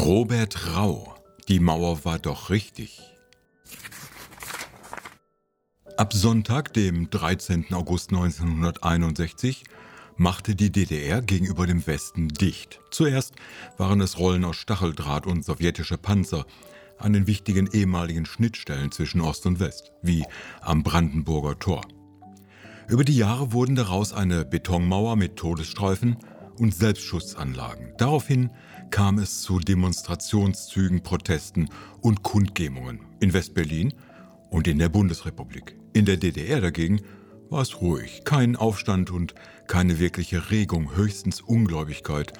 Robert Rau, die Mauer war doch richtig. Ab Sonntag, dem 13. August 1961, machte die DDR gegenüber dem Westen dicht. Zuerst waren es Rollen aus Stacheldraht und sowjetische Panzer an den wichtigen ehemaligen Schnittstellen zwischen Ost und West, wie am Brandenburger Tor. Über die Jahre wurden daraus eine Betonmauer mit Todesstreifen und Selbstschutzanlagen. Daraufhin kam es zu Demonstrationszügen, Protesten und Kundgebungen in Westberlin und in der Bundesrepublik. In der DDR dagegen war es ruhig, kein Aufstand und keine wirkliche Regung, höchstens Ungläubigkeit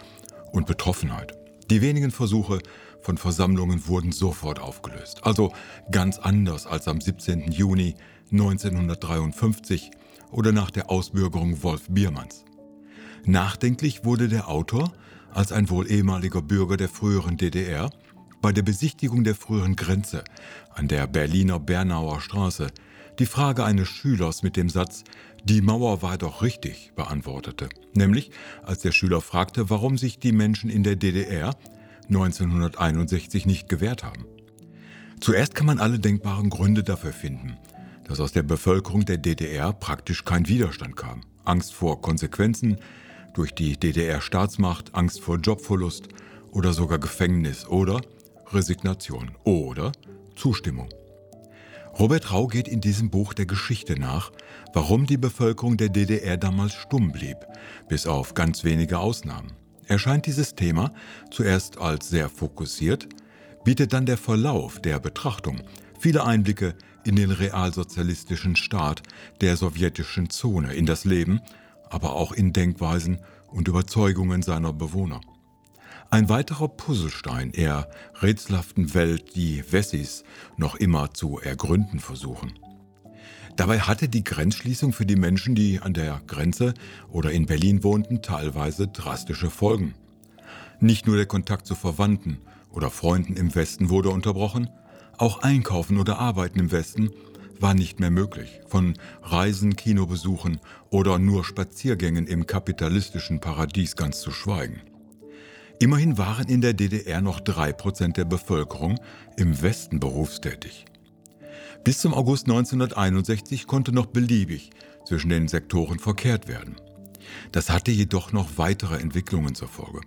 und Betroffenheit. Die wenigen Versuche von Versammlungen wurden sofort aufgelöst, also ganz anders als am 17. Juni 1953 oder nach der Ausbürgerung Wolf Biermanns. Nachdenklich wurde der Autor als ein wohl ehemaliger Bürger der früheren DDR bei der Besichtigung der früheren Grenze an der Berliner Bernauer Straße die Frage eines Schülers mit dem Satz Die Mauer war doch richtig beantwortete. Nämlich als der Schüler fragte, warum sich die Menschen in der DDR 1961 nicht gewehrt haben. Zuerst kann man alle denkbaren Gründe dafür finden, dass aus der Bevölkerung der DDR praktisch kein Widerstand kam. Angst vor Konsequenzen, durch die DDR-Staatsmacht, Angst vor Jobverlust oder sogar Gefängnis oder Resignation oder Zustimmung. Robert Rau geht in diesem Buch der Geschichte nach, warum die Bevölkerung der DDR damals stumm blieb, bis auf ganz wenige Ausnahmen. Er scheint dieses Thema zuerst als sehr fokussiert, bietet dann der Verlauf der Betrachtung viele Einblicke in den realsozialistischen Staat der sowjetischen Zone, in das Leben aber auch in Denkweisen und Überzeugungen seiner Bewohner. Ein weiterer Puzzlestein eher rätselhaften Welt, die Wessis noch immer zu ergründen versuchen. Dabei hatte die Grenzschließung für die Menschen, die an der Grenze oder in Berlin wohnten, teilweise drastische Folgen. Nicht nur der Kontakt zu Verwandten oder Freunden im Westen wurde unterbrochen, auch Einkaufen oder Arbeiten im Westen war nicht mehr möglich. Von Reisen, Kinobesuchen oder nur Spaziergängen im kapitalistischen Paradies ganz zu schweigen. Immerhin waren in der DDR noch drei Prozent der Bevölkerung im Westen berufstätig. Bis zum August 1961 konnte noch beliebig zwischen den Sektoren verkehrt werden. Das hatte jedoch noch weitere Entwicklungen zur Folge.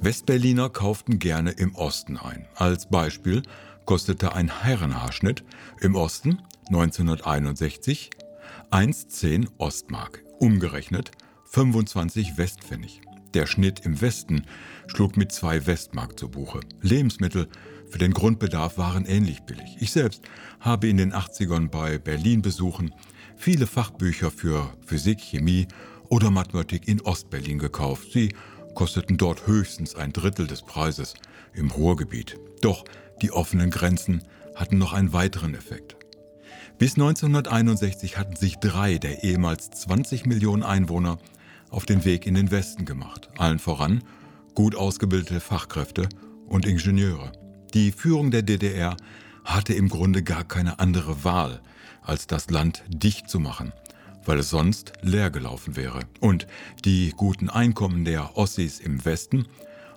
Westberliner kauften gerne im Osten ein. Als Beispiel kostete ein Herrenhaarschnitt im Osten 1961 1,10 Ostmark, umgerechnet 25 Westpfennig. Der Schnitt im Westen schlug mit 2 Westmark zu Buche. Lebensmittel für den Grundbedarf waren ähnlich billig. Ich selbst habe in den 80ern bei Berlin-Besuchen viele Fachbücher für Physik, Chemie oder Mathematik in Ostberlin gekauft. Sie kosteten dort höchstens ein Drittel des Preises im Ruhrgebiet. Doch die offenen Grenzen hatten noch einen weiteren Effekt. Bis 1961 hatten sich drei der ehemals 20 Millionen Einwohner auf den Weg in den Westen gemacht, allen voran gut ausgebildete Fachkräfte und Ingenieure. Die Führung der DDR hatte im Grunde gar keine andere Wahl, als das Land dicht zu machen, weil es sonst leer gelaufen wäre. Und die guten Einkommen der Ossis im Westen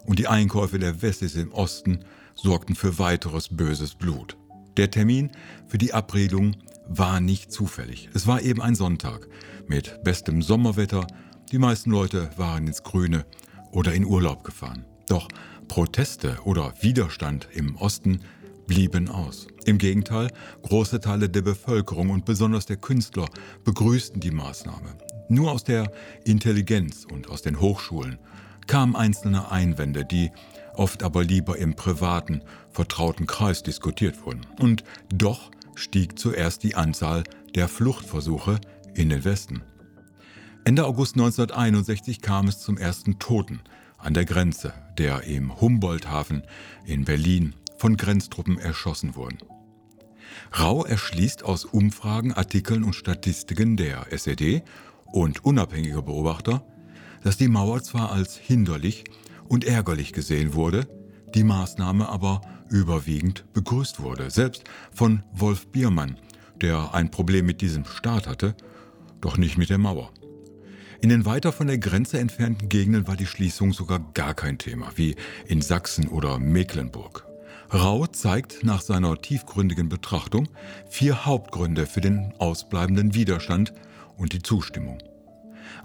und die Einkäufe der Wessis im Osten sorgten für weiteres böses Blut. Der Termin für die Abredung war nicht zufällig. Es war eben ein Sonntag mit bestem Sommerwetter. Die meisten Leute waren ins Grüne oder in Urlaub gefahren. Doch Proteste oder Widerstand im Osten blieben aus. Im Gegenteil, große Teile der Bevölkerung und besonders der Künstler begrüßten die Maßnahme. Nur aus der Intelligenz und aus den Hochschulen kamen einzelne Einwände, die oft aber lieber im privaten, vertrauten Kreis diskutiert wurden. Und doch stieg zuerst die Anzahl der Fluchtversuche in den Westen. Ende August 1961 kam es zum ersten Toten an der Grenze, der im Humboldthafen in Berlin von Grenztruppen erschossen wurden. Rau erschließt aus Umfragen, Artikeln und Statistiken der SED und unabhängiger Beobachter, dass die Mauer zwar als hinderlich und ärgerlich gesehen wurde, die Maßnahme aber überwiegend begrüßt wurde, selbst von Wolf Biermann, der ein Problem mit diesem Staat hatte, doch nicht mit der Mauer. In den weiter von der Grenze entfernten Gegenden war die Schließung sogar gar kein Thema, wie in Sachsen oder Mecklenburg. Rau zeigt nach seiner tiefgründigen Betrachtung vier Hauptgründe für den ausbleibenden Widerstand und die Zustimmung.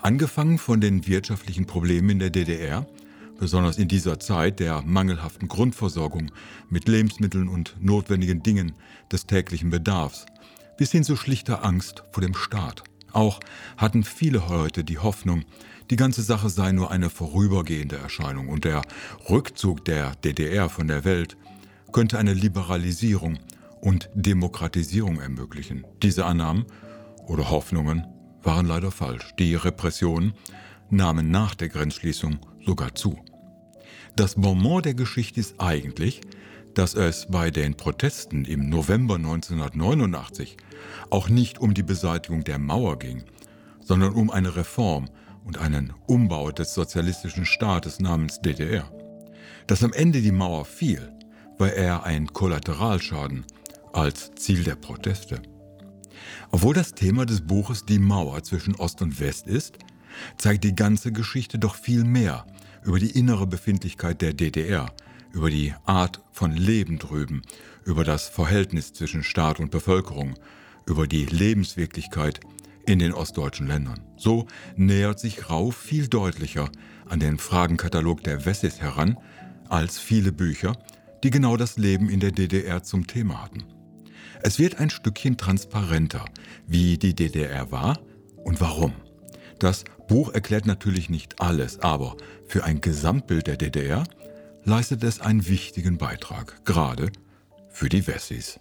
Angefangen von den wirtschaftlichen Problemen in der DDR, besonders in dieser Zeit der mangelhaften Grundversorgung mit Lebensmitteln und notwendigen Dingen des täglichen Bedarfs, bis hin zu schlichter Angst vor dem Staat. Auch hatten viele heute die Hoffnung, die ganze Sache sei nur eine vorübergehende Erscheinung und der Rückzug der DDR von der Welt könnte eine Liberalisierung und Demokratisierung ermöglichen. Diese Annahmen oder Hoffnungen waren leider falsch. Die Repressionen nahmen nach der Grenzschließung sogar zu. Das Bonbon der Geschichte ist eigentlich, dass es bei den Protesten im November 1989 auch nicht um die Beseitigung der Mauer ging, sondern um eine Reform und einen Umbau des sozialistischen Staates namens DDR. Dass am Ende die Mauer fiel, war eher ein Kollateralschaden als Ziel der Proteste. Obwohl das Thema des Buches die Mauer zwischen Ost und West ist, zeigt die ganze Geschichte doch viel mehr über die innere Befindlichkeit der DDR, über die Art von Leben drüben, über das Verhältnis zwischen Staat und Bevölkerung, über die Lebenswirklichkeit in den ostdeutschen Ländern. So nähert sich Rau viel deutlicher an den Fragenkatalog der Wessis heran als viele Bücher, die genau das Leben in der DDR zum Thema hatten. Es wird ein Stückchen transparenter, wie die DDR war und warum. Das Buch erklärt natürlich nicht alles, aber für ein Gesamtbild der DDR leistet es einen wichtigen Beitrag, gerade für die Wessis.